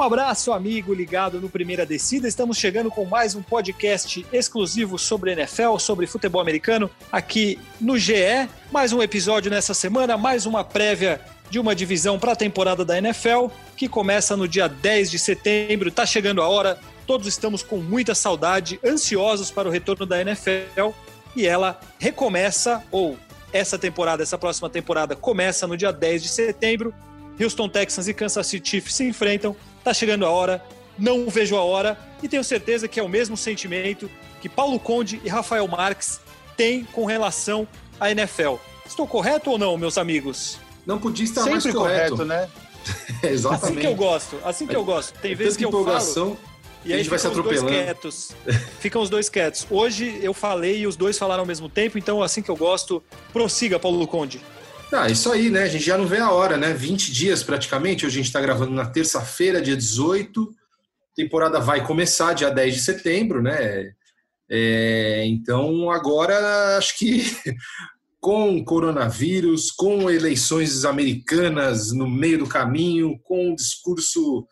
Um abraço, amigo ligado no Primeira Descida. Estamos chegando com mais um podcast exclusivo sobre NFL, sobre futebol americano, aqui no GE. Mais um episódio nessa semana, mais uma prévia de uma divisão para a temporada da NFL, que começa no dia 10 de setembro. Está chegando a hora, todos estamos com muita saudade, ansiosos para o retorno da NFL e ela recomeça, ou essa temporada, essa próxima temporada começa no dia 10 de setembro. Houston Texans e Kansas City Chiefs se enfrentam. Tá chegando a hora, não vejo a hora e tenho certeza que é o mesmo sentimento que Paulo Conde e Rafael Marques têm com relação à NFL. Estou correto ou não, meus amigos? Não podia estar Sempre mais correto, correto né? Exatamente. Assim que eu gosto, assim que eu gosto. Tem vezes que eu falo e a aí gente vai se ficam os dois atropelando. quietos. Ficam os dois quietos. Hoje eu falei e os dois falaram ao mesmo tempo, então assim que eu gosto, prossiga, Paulo Conde. Ah, isso aí, né? A gente já não vê a hora, né? 20 dias praticamente. Hoje a gente está gravando na terça-feira, dia 18. A temporada vai começar dia 10 de setembro, né? É, então agora acho que com coronavírus, com eleições americanas no meio do caminho, com o discurso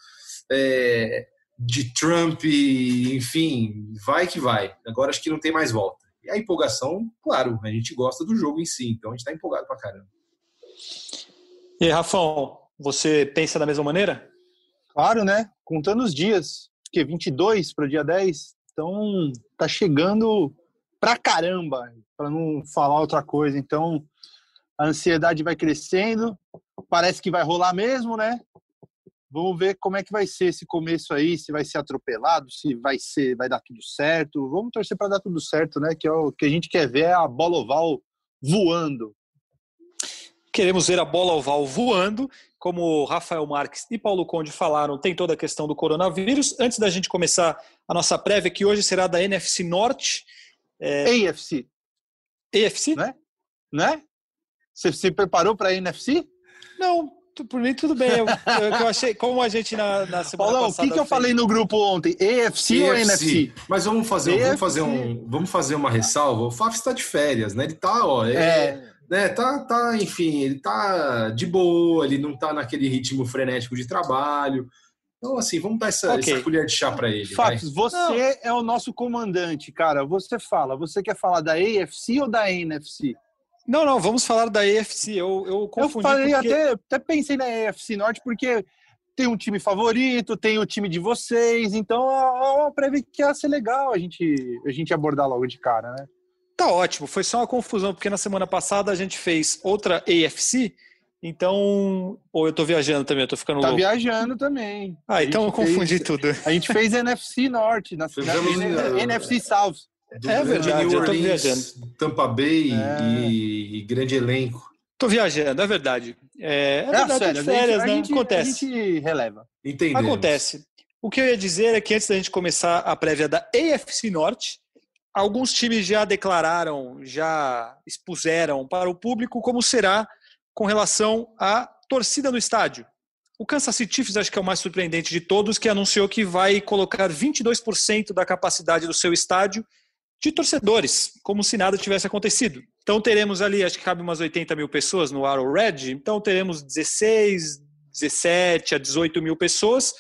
é, de Trump, enfim, vai que vai. Agora acho que não tem mais volta. E a empolgação, claro, a gente gosta do jogo em si, então a gente está empolgado pra caramba. E aí, Rafão, você pensa da mesma maneira? Claro, né? Contando os dias. Que 22 para o dia 10. Então, tá chegando pra caramba, para não falar outra coisa. Então, a ansiedade vai crescendo. Parece que vai rolar mesmo, né? Vamos ver como é que vai ser esse começo aí, se vai ser atropelado, se vai ser, vai dar tudo certo. Vamos torcer para dar tudo certo, né? Que é o que a gente quer ver é a bola oval voando. Queremos ver a bola oval voando, como Rafael Marques e Paulo Conde falaram, tem toda a questão do coronavírus. Antes da gente começar a nossa prévia, que hoje será da NFC Norte. É... AFC, AFC? né? Né? Você se preparou para a NFC? Não, tu- por mim tudo bem. Eu, eu, eu achei, como a gente na, na semana Paulão, o passada. que, que eu fez- falei no grupo ontem? AFC ou NFC? Mas vamos fazer, vamos fazer um, vamos fazer uma ressalva. O Faf está de férias, né? Ele tá, ó, é, É, né? Tá, tá, enfim, ele tá de boa, ele não tá naquele ritmo frenético de trabalho. Então, assim, vamos dar essa, Ok. essa colher de chá para ele. vai. Fatos, você Não. é o nosso comandante, cara. Você fala, você quer falar da AFC ou da NFC? Não, não, vamos falar da AFC. Eu, eu Eu confundi falei porque... até, até pensei na AFC Norte porque tem um time favorito, tem o time de vocês, então é uma prévia que ia ser legal a gente, a gente abordar logo de cara, né? Tá ótimo, foi só uma confusão, porque na semana passada a gente fez outra AFC, então. Ou eu tô viajando também, eu tô ficando Tá louco. viajando também. Ah, então eu A gente confundi fez- tudo. A gente fez NFC Norte, na, na, Fizemos, na- eh, NFC South. Do É verdade, New eu tô Orleans, viajando. Tampa Bay É. e, e grande elenco. Tô viajando, é verdade. É, é É, verdade, férias, a né? gente, Acontece. A gente releva. Entendemos. Acontece. O que eu ia dizer é que antes da gente começar a prévia da AFC Norte, alguns times já declararam, já expuseram para o público como será com relação à torcida no estádio. O Kansas City Chiefs acho que é o mais surpreendente de todos, que anunciou que vai colocar 22% da capacidade do seu estádio de torcedores, como se nada tivesse acontecido. Então teremos ali, acho que cabe umas 80 mil pessoas no Arrowhead, então teremos 16, 17 a 18 mil pessoas.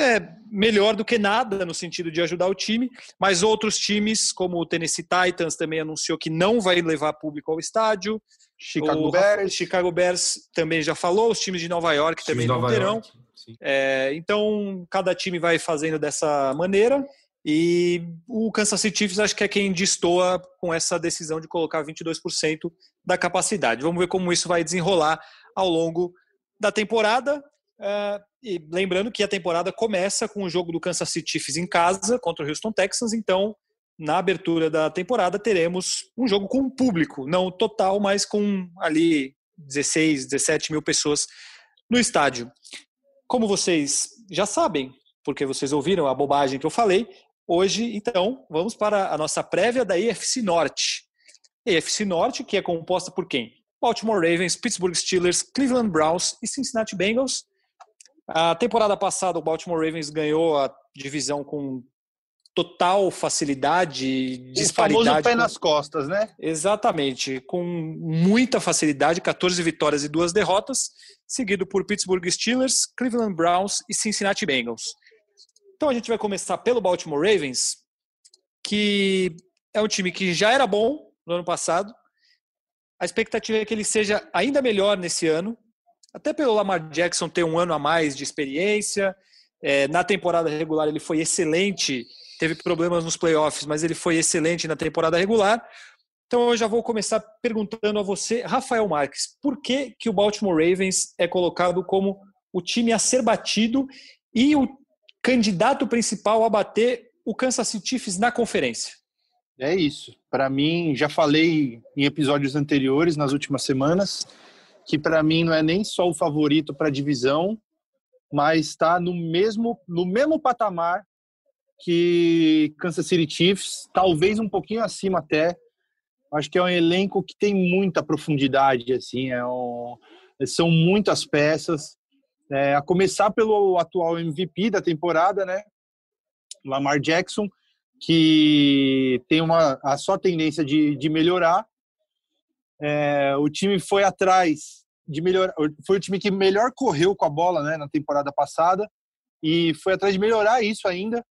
É melhor do que nada no sentido de ajudar o time, mas outros times, como o Tennessee Titans, também anunciou que não vai levar público ao estádio. Chicago o Bears. Chicago Bears também já falou, os times de Nova York também não terão. É, então, cada time vai fazendo dessa maneira. E o Kansas City Chiefs acho que é quem destoa com essa decisão de colocar 22% da capacidade. Vamos ver como isso vai desenrolar ao longo da temporada. É, e lembrando que a temporada começa com o jogo do Kansas City Chiefs em casa contra o Houston Texans. Então, na abertura da temporada, teremos um jogo com público, não total, mas com ali 16, 17 mil pessoas no estádio. Como vocês já sabem, porque vocês ouviram a bobagem que eu falei, hoje, então, vamos para a nossa prévia da EFC Norte. EFC Norte, que é composta por quem? Baltimore Ravens, Pittsburgh Steelers, Cleveland Browns e Cincinnati Bengals. A temporada passada, o Baltimore Ravens ganhou a divisão com total facilidade, disparidade. O famoso pé nas costas, né? Exatamente, com muita facilidade, 14 vitórias e duas derrotas, seguido por Pittsburgh Steelers, Cleveland Browns e Cincinnati Bengals. Então a gente vai começar pelo Baltimore Ravens, que é um time que já era bom no ano passado. A expectativa é que ele seja ainda melhor nesse ano, até pelo Lamar Jackson ter um ano a mais de experiência. É, na temporada regular ele foi excelente teve problemas nos playoffs, mas ele foi excelente na temporada regular. Então eu já vou começar perguntando a você, Rafael Marques, por que, que o Baltimore Ravens é colocado como o time a ser batido e o candidato principal a bater o Kansas City Chiefs na conferência? É isso. Para mim, já falei em episódios anteriores, nas últimas semanas, que para mim não é nem só o favorito para a divisão, mas está no mesmo, no mesmo patamar que Kansas City Chiefs, talvez um pouquinho acima até. Acho que é um elenco que tem muita profundidade, assim, é um, são muitas peças. É, a começar pelo atual MVP da temporada, né? Lamar Jackson, que tem uma a só tendência de, de melhorar. É, o time foi atrás de melhorar, foi o time que melhor correu com a bola, né, na temporada passada e foi atrás de melhorar isso ainda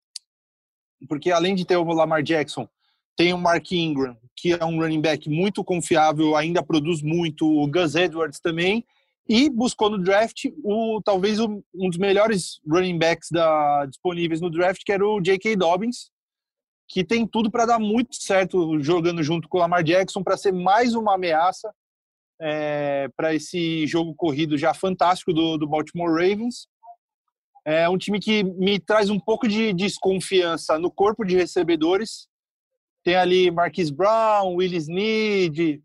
porque além de ter o Lamar Jackson, tem o Mark Ingram, que é um running back muito confiável, ainda produz muito, o Gus Edwards também, e buscou no draft o talvez um dos melhores running backs da, disponíveis no draft, que era o J.K. Dobbins, que tem tudo para dar muito certo jogando junto com o Lamar Jackson, para ser mais uma ameaça é, para esse jogo corrido já fantástico do, do Baltimore Ravens. É um time que me traz um pouco de desconfiança no corpo de recebedores. Tem ali Marquis Brown, Willis Need,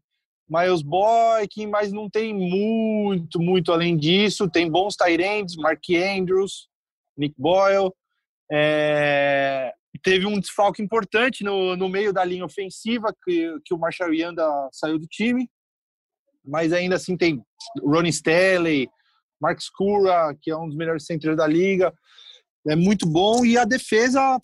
Miles Boykin, mas não tem muito, muito além disso. Tem bons Tyrands, Mark Andrews, Nick Boyle. É... Teve um desfalque importante no, no meio da linha ofensiva, que, que o Marshall Yanda saiu do time. Mas ainda assim tem Ronnie Stanley, Marcos Cura, que é um dos melhores centros da liga, é muito bom. E a defesa,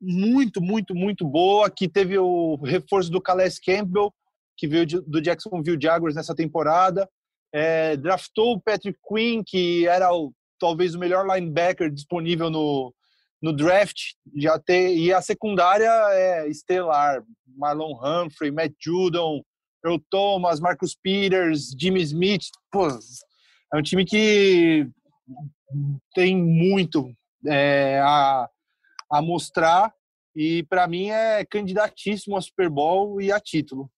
muito, muito, muito boa. Que teve o reforço do Calais Campbell, que veio do Jacksonville Jaguars nessa temporada. É, draftou o Patrick Quinn, que era o, talvez o melhor linebacker disponível no, no draft. Já ter, e a secundária é estelar. Marlon Humphrey, Matt Judon, Earl Thomas, Marcus Peters, Jimmy Smith. Pô, é um time que tem muito é, a, a mostrar e para mim é candidatíssimo a Super Bowl e a título.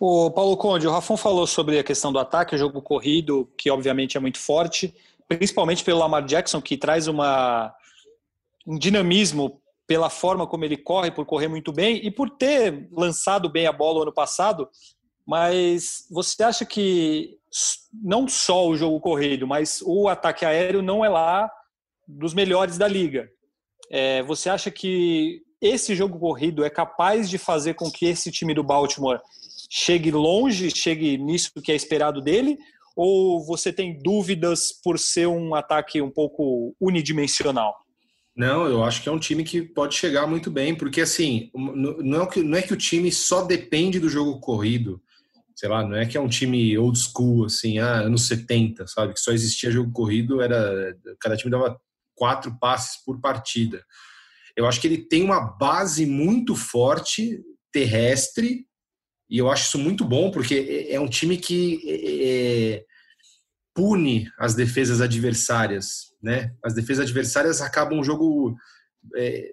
O Paulo Conde, o Rafon falou sobre a questão do ataque, o jogo corrido, que obviamente é muito forte, principalmente pelo Lamar Jackson, que traz uma, um dinamismo pela forma como ele corre, por correr muito bem e por ter lançado bem a bola ano passado. Mas você acha que não só o jogo corrido, mas o ataque aéreo não é lá dos melhores da liga. É, você acha que esse jogo corrido é capaz de fazer com que esse time do Baltimore chegue longe, chegue nisso que é esperado dele? Ou você tem dúvidas por ser um ataque um pouco unidimensional? Não, eu acho que é um time que pode chegar muito bem, porque assim, não é que, não é que o time só depende do jogo corrido sei lá, não é que é um time old school, assim, ah, anos 70, sabe? Que só existia jogo corrido, era cada time dava quatro passes por partida. Eu acho que ele tem uma base muito forte terrestre e eu acho isso muito bom porque é, é um time que é, é, pune as defesas adversárias, né? As defesas adversárias acabam o jogo, é,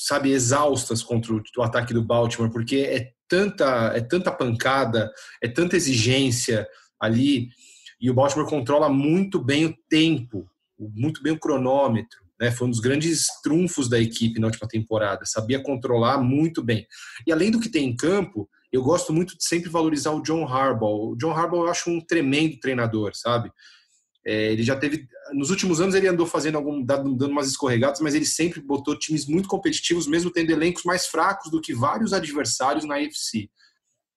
sabe, exaustas contra o, ataque do Baltimore porque é tanta, é tanta pancada, é tanta exigência ali, e o Baltimore controla muito bem o tempo, muito bem o cronômetro. Né? Foi um dos grandes trunfos da equipe na última temporada, sabia controlar muito bem. E além do que tem em campo, eu gosto muito de sempre valorizar o John Harbaugh. O John Harbaugh eu acho um tremendo treinador, sabe? É, ele já teve. Nos últimos anos ele andou fazendo algum. dando umas escorregadas, mas ele sempre botou times muito competitivos, mesmo tendo elencos mais fracos do que vários adversários na AFC.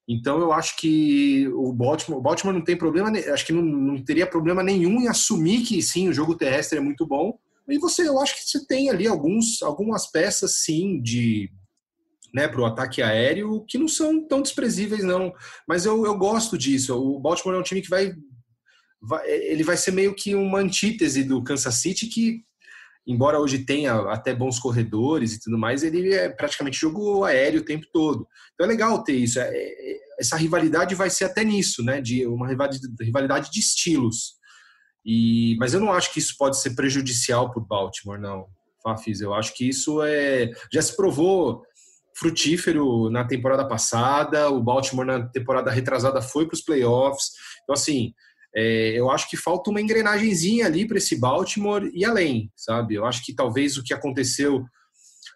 Então eu acho que o Baltimore, o Baltimore não tem problema, acho que não, não teria problema nenhum em assumir que sim, o jogo terrestre é muito bom, E você, eu acho que você tem ali alguns, algumas peças, sim, de né, para o ataque aéreo que não são tão desprezíveis, não. Mas eu, eu gosto disso. O Baltimore é um time que vai, vai, ele vai ser meio que uma antítese do Kansas City que embora hoje tenha até bons corredores e tudo mais, ele é praticamente jogo aéreo o tempo todo. Então é legal ter isso. É, é, essa rivalidade vai ser até nisso, né? De uma rivalidade de estilos. E, mas eu não acho que isso pode ser prejudicial para o Baltimore, não, Fafis. Eu acho que isso é já se provou frutífero na temporada passada. O Baltimore na temporada retrasada foi para os playoffs. Então assim, é, eu acho que falta uma engrenagemzinha ali para esse Baltimore e além, sabe? Eu acho que talvez o que aconteceu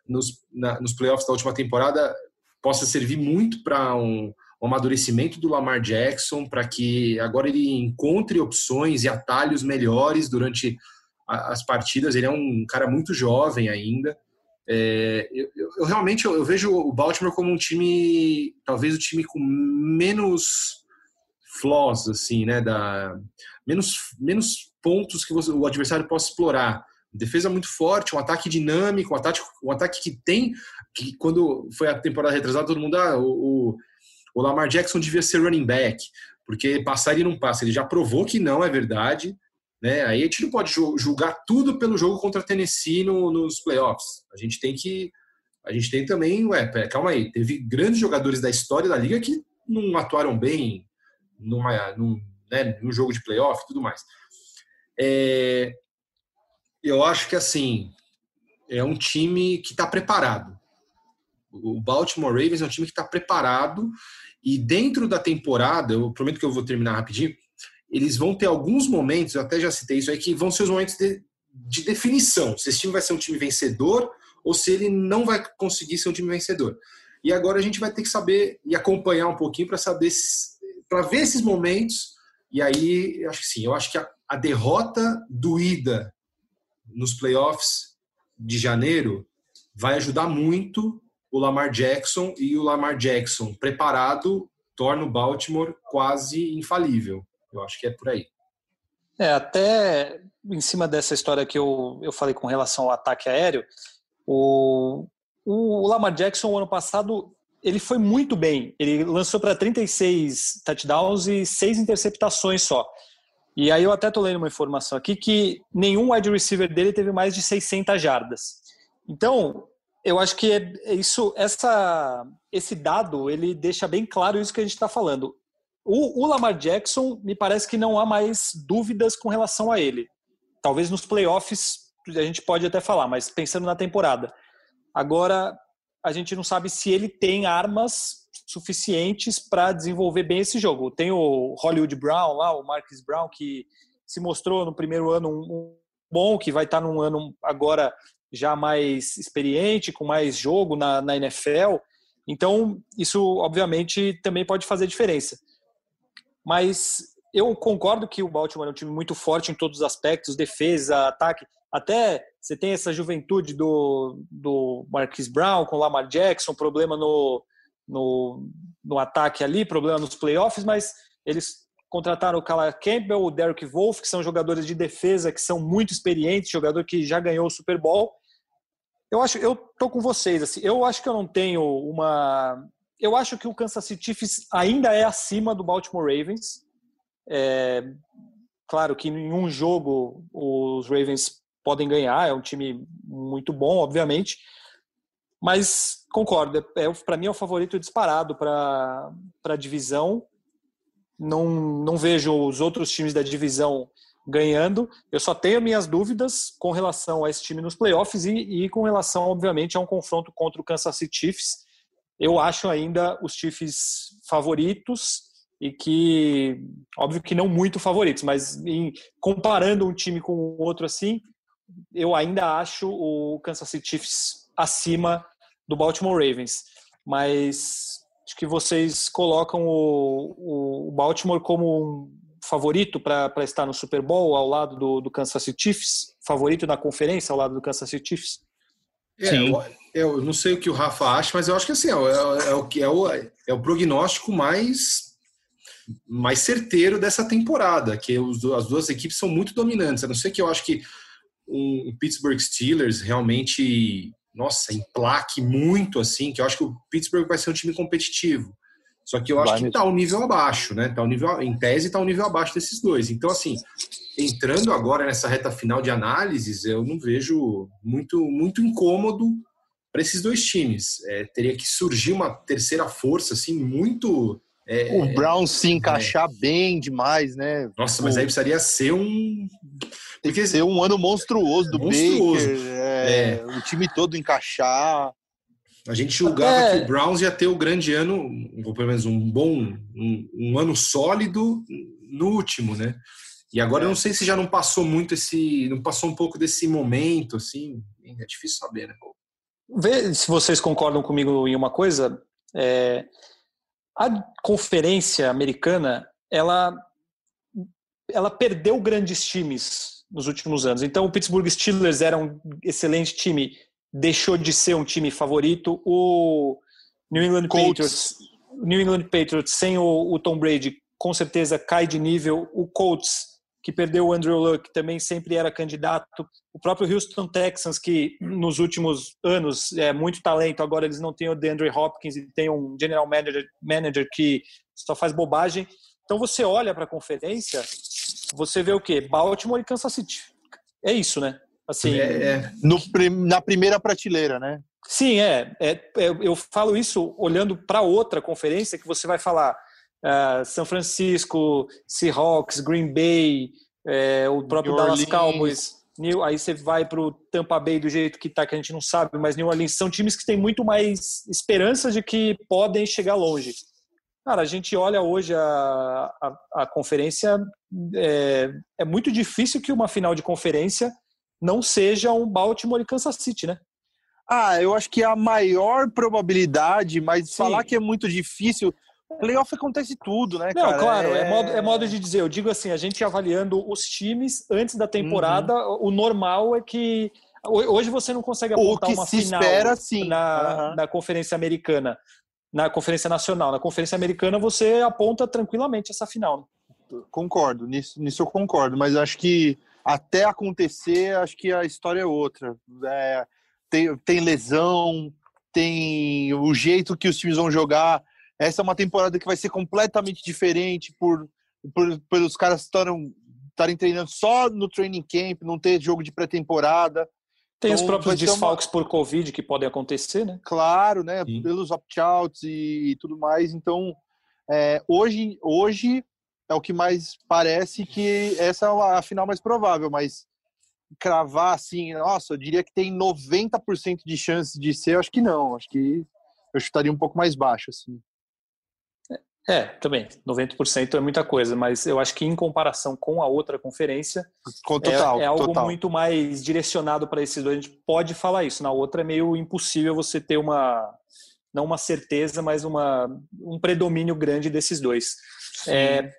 nos, na, nos playoffs da última temporada possa servir muito para um, um amadurecimento do Lamar Jackson, para que agora ele encontre opções e atalhos melhores durante as partidas. Ele é um cara muito jovem ainda. É, eu, eu, realmente eu, eu vejo o Baltimore como um time, talvez o time com menos flaws, assim, né? Da, menos, menos pontos que você, o adversário possa explorar. Defesa muito forte, um ataque dinâmico, um ataque, um ataque que tem. que Quando foi a temporada retrasada, todo mundo. Ah, o, o Lamar Jackson devia ser running back, porque passar ele não passa. Ele já provou que não é verdade. Né? Aí a gente não pode julgar tudo pelo jogo contra Tennessee no, nos playoffs. A gente tem que. A gente tem também. Ué, calma aí. Teve grandes jogadores da história da liga que não atuaram bem numa, num, né, num jogo de playoff e tudo mais. É, eu acho que assim é um time que está preparado. O Baltimore Ravens é um time que está preparado e dentro da temporada, eu prometo que eu vou terminar rapidinho, eles vão ter alguns momentos, eu até já citei isso aí, que vão ser os momentos de, de definição. Se esse time vai ser um time vencedor ou se ele não vai conseguir ser um time vencedor. E agora a gente vai ter que saber e acompanhar um pouquinho para saber para ver esses momentos. E aí, acho que sim, eu acho que a, a derrota doída nos playoffs de janeiro vai ajudar muito o Lamar Jackson e o Lamar Jackson preparado torna o Baltimore quase infalível. Eu acho que é por aí. É, até em cima dessa história que eu, eu falei com relação ao ataque aéreo, o, o Lamar Jackson, ano passado, ele foi muito bem. Ele lançou para 36 touchdowns e seis interceptações só. E aí eu até tô lendo uma informação aqui que nenhum wide receiver dele teve mais de 600 jardas. Então, eu acho que é, é isso, essa, esse dado, ele deixa bem claro isso que a gente está falando. O, o, Lamar Jackson, me parece que não há mais dúvidas com relação a ele. Talvez nos playoffs a gente pode até falar, mas pensando na temporada. Agora, a gente não sabe se ele tem armas suficientes para desenvolver bem esse jogo. Tem o Hollywood Brown lá, o Marcus Brown, que se mostrou no primeiro ano um, bom, que vai estar num ano agora já mais experiente, com mais jogo na, na NFL. Então, isso obviamente também pode fazer diferença. Mas eu concordo que o Baltimore é um time muito forte em todos os aspectos, defesa, ataque. Até você tem essa juventude do, do Marquis Brown com o Lamar Jackson, problema no, no, no ataque ali, problema nos playoffs, mas eles contrataram o Kala Campbell, o Derek Wolf, que são jogadores de defesa que são muito experientes, jogador que já ganhou o Super Bowl. Eu acho, eu tô com vocês assim. Eu acho que eu não tenho uma, eu acho que o Kansas City Chiefs ainda é acima do Baltimore Ravens. É, claro que em um jogo os Ravens podem ganhar, é um time muito bom, obviamente. Mas concordo, é, é para mim é o favorito disparado para a divisão. Não, não vejo os outros times da divisão ganhando. Eu só tenho minhas dúvidas com relação a esse time nos playoffs e, e com relação, obviamente, a um confronto contra o Kansas City Chiefs. Eu acho ainda os Chiefs favoritos e que, óbvio que não muito favoritos, mas em, comparando um time com o outro assim, eu ainda acho o Kansas City Chiefs acima do Baltimore Ravens, mas acho que vocês colocam o, o Baltimore como um favorito para estar no Super Bowl ao lado do, do, Kansas City Chiefs, favorito na conferência ao lado do Kansas City Chiefs. É, Sim. Eu, eu, não sei o que o Rafa acha, mas eu acho que assim, é, é, é o que é o, é o prognóstico mais mais certeiro dessa temporada, que os, as duas equipes são muito dominantes. A não ser que eu acho que um Pittsburgh Steelers realmente, nossa, emplaque muito assim, que eu acho que o Pittsburgh vai ser um time competitivo. Só que eu acho vai que está um nível abaixo, né? Tá um nível, em tese está um nível abaixo desses dois. Então, assim, entrando agora nessa reta final de análises, eu não vejo muito, muito incômodo para esses dois times. É, teria que surgir uma terceira força, assim, muito. É, o Brown se encaixar é. bem demais, né? Nossa, mas aí precisaria ser um. Tem que ser um ano monstruoso do monstruoso. Baker, é, é, o time todo encaixar. A gente julgava é. que o Browns ia ter o grande ano, ou pelo menos um bom, um, um ano sólido no último, né? E agora é. eu não sei se já não passou muito esse, não passou um pouco desse momento, assim, é difícil saber, né? Vê se vocês concordam comigo em uma coisa. É, a conferência americana, ela, ela perdeu grandes times nos últimos anos. Então, o Pittsburgh Steelers era um excelente time deixou de ser um time favorito. O New England Colts. Patriots, New England Patriots sem o, o, Tom Brady, com certeza cai de nível. O Colts, que perdeu o Andrew Luck, também sempre era candidato. O próprio Houston Texans, que nos últimos anos é muito talento, agora eles não têm o DeAndre Hopkins e tem um general manager, manager que só faz bobagem. Então você olha para a conferência, você vê o quê? Baltimore e Kansas City. É isso, né? Assim, é, é. No, na primeira prateleira, né? Sim, é. é, é eu falo isso olhando para outra conferência que você vai falar uh, São Francisco, Seahawks, Green Bay, é, o próprio New Dallas Orleans. Cowboys. New, aí você vai para o Tampa Bay do jeito que está, que a gente não sabe, mas New Orleans são times que têm muito mais esperança de que podem chegar longe. Cara, a gente olha hoje a, a, a conferência, é, é muito difícil que uma final de conferência não seja um Baltimore e Kansas City, né? Ah, eu acho que é a maior probabilidade, mas Sim. falar que é muito difícil. Playoff acontece tudo, né, Não, cara? claro, é... é... modo, é modo de dizer. Eu digo assim, a gente avaliando os times antes da temporada, uhum. o normal é que hoje você não consegue apontar uma final espera, sim. Na, uhum. na conferência americana, na conferência nacional. Na conferência americana você aponta tranquilamente essa final. Concordo, nisso, nisso eu concordo, mas acho que até acontecer, acho que a história é outra. É, tem, tem lesão, tem o jeito que os times vão jogar. Essa é uma temporada que vai ser completamente diferente por, por, por os caras estarem treinando só no training camp, não ter jogo de pré-temporada. Tem então, os próprios desfalques uma... por Covid que podem acontecer, né? Claro, né? Sim. Pelos opt-outs e tudo mais. Então, é, hoje, hoje é o que mais parece que essa é a final mais provável, mas cravar assim, nossa, eu diria que tem 90% de chance de ser, acho que não, acho que eu chutaria um pouco mais baixo assim. É, também, 90% é muita coisa, mas eu acho que em comparação com a outra conferência, total, é, é, algo total. muito mais direcionado para esses dois. A gente pode falar isso. Na outra é meio impossível você ter uma, não uma certeza, mas uma, um predomínio grande desses dois. É,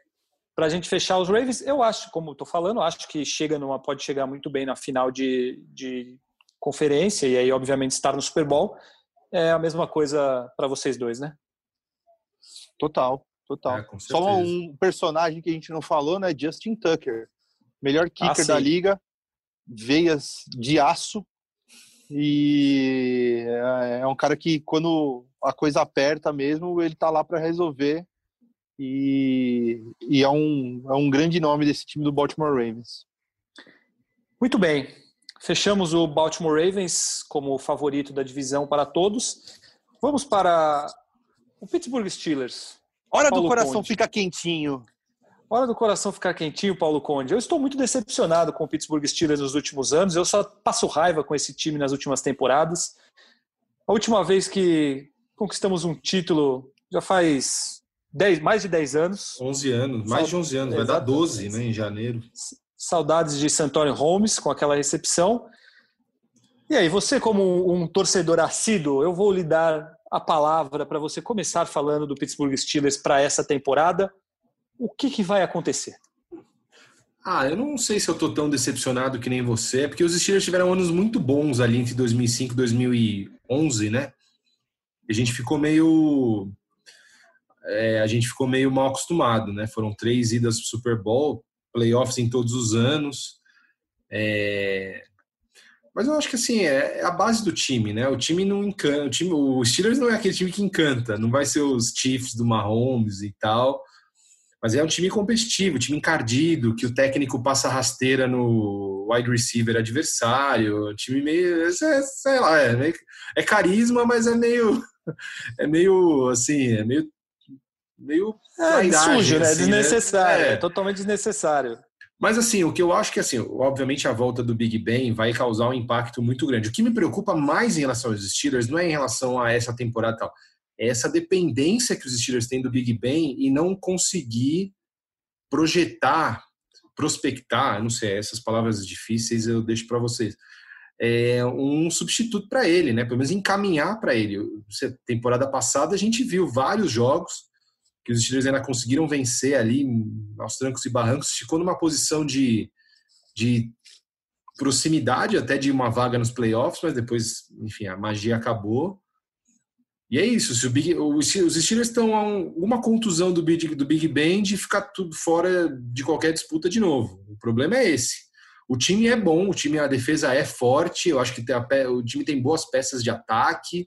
para a gente fechar os Ravens, eu acho, como estou falando, acho que chega numa, pode chegar muito bem na final de, de conferência e aí, obviamente, estar no Super Bowl. É a mesma coisa para vocês dois, né? Total, total. É, Só um personagem que a gente não falou, né? Justin Tucker. Melhor kicker ah, da liga, veias de aço. E é, é um cara que, quando a coisa aperta mesmo, ele tá lá para resolver e, e é, um, é um grande nome desse time do Baltimore Ravens. Muito bem. Fechamos o Baltimore Ravens como favorito da divisão para todos. Vamos para o Pittsburgh Steelers. Hora Paulo do coração Conde. fica quentinho. Hora do coração ficar quentinho, Paulo Conde. Eu estou muito decepcionado com o Pittsburgh Steelers nos últimos anos. Eu só passo raiva com esse time nas últimas temporadas. A última vez que conquistamos um título já faz 10, mais de 10 anos. 11 anos, mais de 11 anos, vai dar 12 né, em janeiro. Saudades de Santório Holmes com aquela recepção. E aí, você, como um torcedor assíduo, eu vou lhe dar a palavra para você começar falando do Pittsburgh Steelers para essa temporada. O que, que vai acontecer? Ah, eu não sei se eu estou tão decepcionado que nem você, porque os Steelers tiveram anos muito bons ali entre 2005 e 2011, né? A gente ficou meio é, a gente ficou meio mal acostumado, né? Foram três idas para o Super Bowl, playoffs em todos os anos. É, Mas eu acho que assim, é, é a base do time, né? O time não encanta. O, time, o Steelers não é aquele time que encanta, não vai ser os Chiefs do Mahomes e tal. Mas é um time competitivo, time encardido, que o técnico passa rasteira no wide receiver adversário. Um time meio. É, sei lá, é, meio, é carisma, mas é meio. É meio assim, é meio. Meio. É, sujo, né? Assim, né? Desnecessário. Né? É. totalmente desnecessário. Mas assim, o que eu acho que assim, obviamente a volta do Big Ben vai causar um impacto muito grande. O que me preocupa mais em relação aos Steelers não é em relação a essa temporada tal, é essa dependência que os Steelers têm do Big Ben e não conseguir projetar, prospectar, não sei, essas palavras difíceis eu deixo para vocês. É um substituto para ele, né? Pelo menos encaminhar para ele. Temporada passada a gente viu vários jogos que os Steelers ainda conseguiram vencer ali aos trancos e barrancos, ficou numa posição de, de proximidade até de uma vaga nos playoffs, mas depois, enfim, a magia acabou. E é isso, se o Big, os Steelers estão a um, uma contusão do Big, do Big Ben de ficar tudo fora de qualquer disputa de novo. O problema é esse. O time é bom, o time, a defesa é forte, eu acho que tem a, o time tem boas peças de ataque,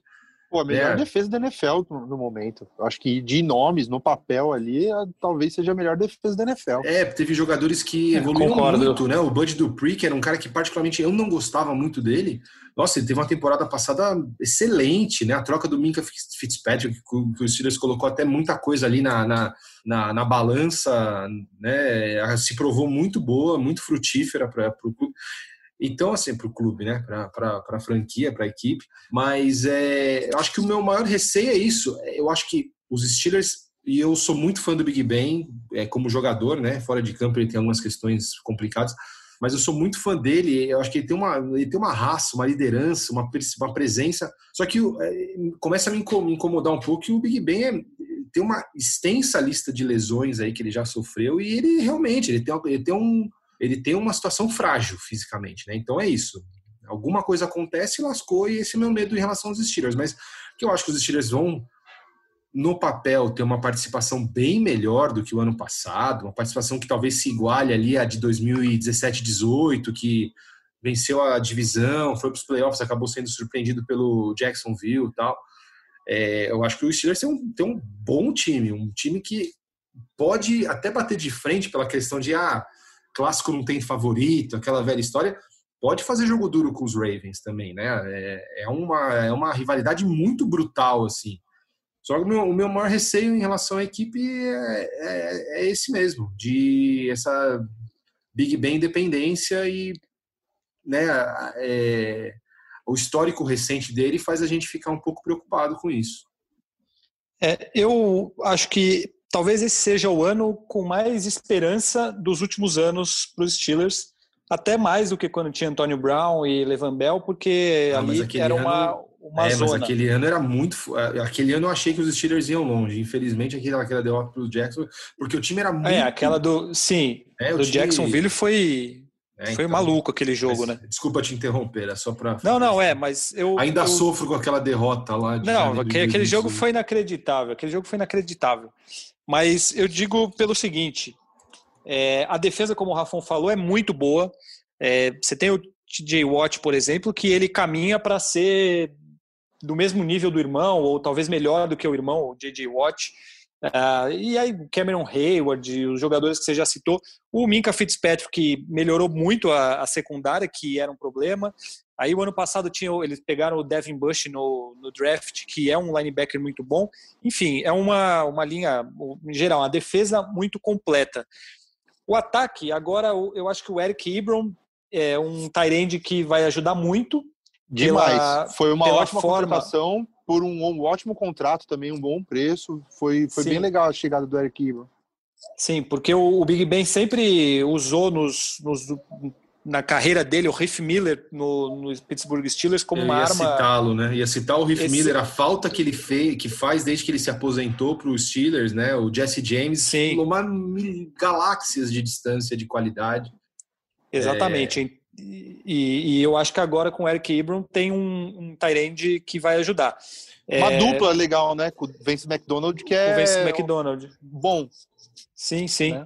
Pô, a melhor é. defesa da NFL no, no, momento. Eu acho que de nomes, no papel ali, a, talvez seja a melhor defesa da NFL. É, teve jogadores que evoluíram muito, né? O Bud Dupree, que era um cara que particularmente eu não gostava muito dele. Nossa, ele teve uma temporada passada excelente, né? A troca do Minka Fitzpatrick, que o Steelers colocou até muita coisa ali na, na, na, na balança, né? Se provou muito boa, muito frutífera para o clube. Então, assim, para o clube, né? Para a franquia, para a equipe. Mas é, eu acho que o meu maior receio é isso. Eu acho que os Steelers, e eu sou muito fã do Big Ben, é, como jogador, né? Fora de campo ele tem algumas questões complicadas, mas eu sou muito fã dele. Eu acho que ele tem uma, ele tem uma raça, uma liderança, uma, uma presença. Só que é, começa a me incomodar um pouco que o Big Ben é, tem uma extensa lista de lesões aí que ele já sofreu e ele realmente ele tem, ele tem um ele tem uma situação frágil fisicamente, né? Então é isso. Alguma coisa acontece lascou, e esse é meu medo em relação aos Steelers. Mas que eu acho que os Steelers vão, no papel, ter uma participação bem melhor do que o ano passado, uma participação que talvez se iguale ali a de 2017-18, que venceu a divisão, foi para os playoffs, acabou sendo surpreendido pelo Jacksonville e tal. É, eu acho que o Steelers tem um, tem um bom time, um time que pode até bater de frente pela questão de ah, clássico não tem favorito, aquela velha história, pode fazer jogo duro com os Ravens também, né? É, é uma, é uma rivalidade muito brutal, assim. Só que o meu, o meu maior receio em relação à equipe é, é, é esse mesmo, de essa Big Ben dependência e né, é, o histórico recente dele faz a gente ficar um pouco preocupado com isso. É, eu acho que talvez esse seja o ano com mais esperança dos últimos anos para os Steelers, até mais do que quando tinha Antônio Brown e Levan Bell, porque ah, ali era ano, uma, uma é, zona. Mas aquele ano era muito. Aquele ano eu achei que os Steelers iam longe. Infelizmente, aquela, aquela derrota para o Jackson, porque o time era é, muito. É, aquela do. Sim, é, do time... Jacksonville foi. É, Foi então, maluco aquele jogo, mas, né? Desculpa te interromper, é só para. Não, não, é, mas eu. Ainda eu... sofro com aquela derrota lá. De não, aquele, aquele jogo foi inacreditável. Aquele jogo foi inacreditável. Mas eu digo pelo seguinte: é, a defesa, como o Rafon falou, é muito boa. É, você tem o TJ Watt, por exemplo, que ele caminha para ser do mesmo nível do irmão, ou talvez melhor do que o irmão, o JJ Watt. Uh, e aí, Cameron Hayward, os jogadores que você já citou, o Minka Fitzpatrick, que melhorou muito a, a secundária, que era um problema. Aí, o ano passado, tinha, eles pegaram o Devin Bush no, no, draft, que é um linebacker muito bom. Enfim, é uma, uma linha, em geral, uma defesa muito completa. O ataque, agora, eu acho que o Eric Ebron é um Tyrande que vai ajudar muito. Demais. Pela, Foi uma ótima forma. contratação por um, um, ótimo contrato também, um bom preço. Foi, foi bem legal a chegada do Eric Ebron. Sim, porque o, o, Big Ben sempre usou nos, nos, na carreira dele o Riff Miller no, no Pittsburgh Steelers como Eu uma ia arma. citá-lo, né? Ia citar o Riff Esse... Miller, a falta que ele fez, que faz desde que ele se aposentou para os Steelers, né? O Jesse James, Sim. uma galáxias de distância de qualidade. Exatamente. É... E, e, eu acho que agora com o Eric Ebron tem um, um Tyrande que vai ajudar. Uma é... dupla legal, né? Com o Vince McDonald, que é. O Vince McDonald. Bom. Sim, sim. Né?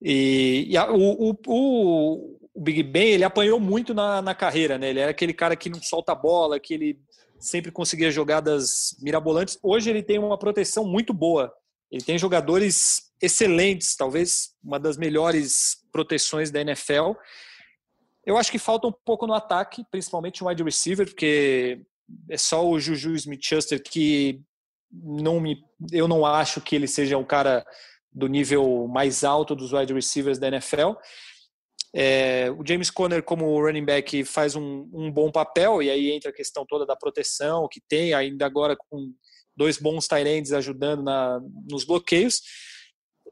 E, e a, o, o, o Big Ben ele apanhou muito na, na carreira, né? Ele era aquele cara que não solta a bola, que ele sempre conseguia jogadas mirabolantes. Hoje ele tem uma proteção muito boa. Ele tem jogadores excelentes, talvez uma das melhores proteções da NFL. Eu acho que falta um pouco no ataque, principalmente um wide receiver, porque é só o Juju Smith-Schuster que não me, eu não acho que ele seja um cara do nível mais alto dos wide receivers da NFL. É, o James Conner, como running back, faz um, um, bom papel, e aí entra a questão toda da proteção que tem, ainda agora com dois bons tight ajudando na, nos bloqueios.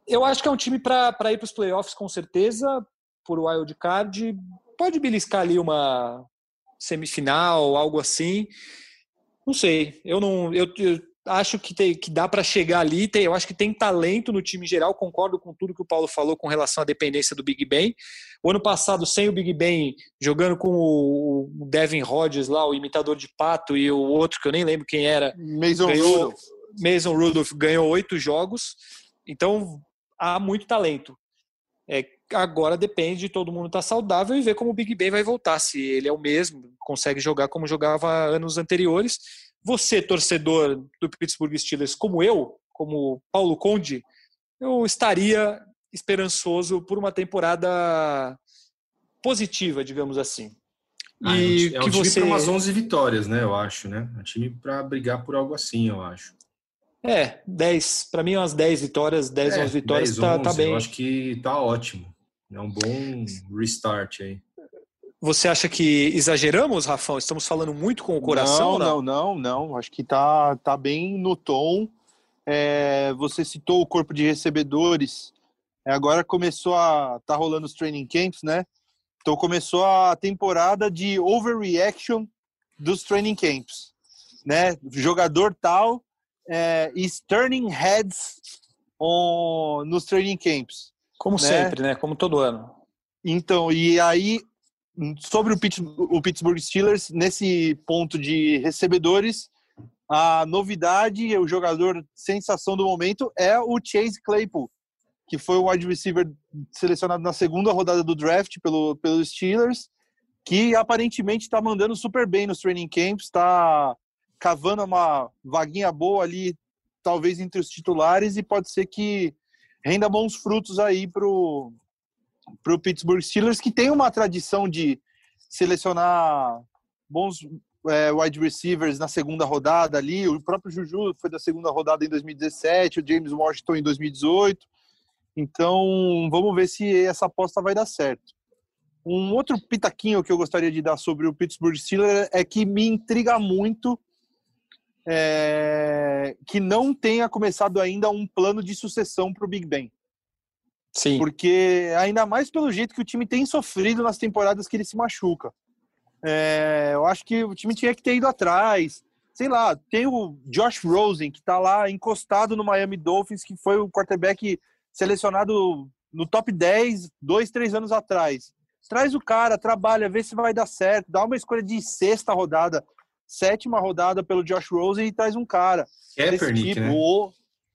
Eu acho que é um time para ir para os playoffs com certeza, por wild card. Pode beliscar ali uma semifinal, algo assim. Não sei. Eu não. Eu, eu acho que, tem, que dá para chegar ali. Tem, eu acho que tem talento no time geral. Concordo com tudo que o Paulo falou com relação à dependência do Big Ben. O ano passado, sem o Big Ben, jogando com o Devin Rodgers lá, o imitador de pato, e o outro que eu nem lembro quem era. Mason ganhou, Rudolph. Mason Rudolph ganhou oito jogos. Então, há muito talento. É, agora depende de todo mundo estar tá saudável e ver como o Big Ben vai voltar. Se ele é o mesmo, consegue jogar como jogava anos anteriores você, torcedor do Pittsburgh Steelers, como eu, como Paulo Conde, eu estaria esperançoso por uma temporada positiva, digamos assim. Ah, e é um, é um time você... para umas 11 vitórias, né? Eu acho, né? É um time para brigar por algo assim, eu acho. É, 10. Para mim, umas 10 vitórias, 10, é, 11 vitórias, 10, 11, tá, tá bem. Eu acho que tá ótimo. É um bom restart aí. Você acha que exageramos, Rafão? Estamos falando muito com o coração? Não, não, não, não. Acho que tá, tá bem no tom. É, você citou o corpo de recebedores. É, agora começou a. tá rolando os training camps, né? Então começou a temporada de overreaction dos training camps. Né? Jogador tal é, is turning heads on, nos training camps. Como né? sempre, né? Como todo ano. Então, e aí sobre o, o Pittsburgh Steelers, nesse ponto de recebedores, a novidade, o jogador sensação do momento é o Chase Claypool, que foi o wide receiver selecionado na segunda rodada do draft pelo, pelos Steelers, que aparentemente está mandando super bem nos training camps, está cavando uma vaguinha boa ali, talvez entre os titulares, e pode ser que renda bons frutos aí pro para o Pittsburgh Steelers, que tem uma tradição de selecionar bons é, wide receivers na segunda rodada ali. O próprio Juju foi da segunda rodada em 2017, o James Washington em 2018. Então, vamos ver se essa aposta vai dar certo. Um outro pitaquinho que eu gostaria de dar sobre o Pittsburgh Steelers é que me intriga muito é, que não tenha começado ainda um plano de sucessão para o Big Ben. Sim. Porque ainda mais pelo jeito que o time tem sofrido nas temporadas que ele se machuca. É, eu acho que o time tinha que ter ido atrás. Sei lá, tem o Josh Rosen, que está lá encostado no Miami Dolphins, que foi o quarterback selecionado no top 10 dois, três anos atrás. Traz o cara, trabalha, vê se vai dar certo, dá uma escolha de sexta rodada, sétima rodada pelo Josh Rosen e traz um cara. Kaepernick, tipo, né?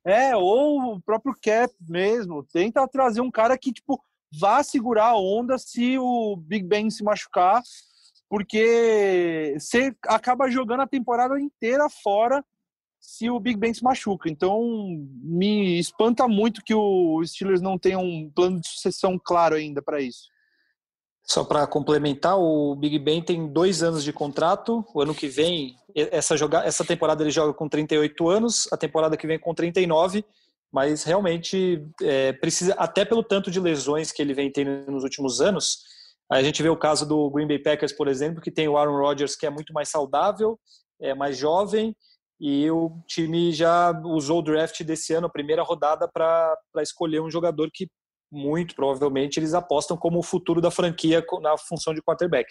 É, ou o próprio Cap mesmo. Tenta trazer um cara que, tipo, vá segurar a onda se o Big Ben se machucar, porque você acaba jogando a temporada inteira fora se o Big Ben se machuca. Então, me espanta muito que o Steelers não tenha um plano de sucessão claro ainda para isso. Só para complementar, o Big Ben tem dois anos de contrato. O ano que vem, essa, joga, essa temporada ele joga com 38 anos, a temporada que vem com 39. Mas realmente é, precisa, até pelo tanto de lesões que ele vem tendo nos últimos anos. A gente vê o caso do Green Bay Packers, por exemplo, que tem o Aaron Rodgers, que é muito mais saudável, é mais jovem, e o time já usou o draft desse ano, a primeira rodada, para escolher um jogador que muito provavelmente eles apostam como o futuro da franquia na função de quarterback.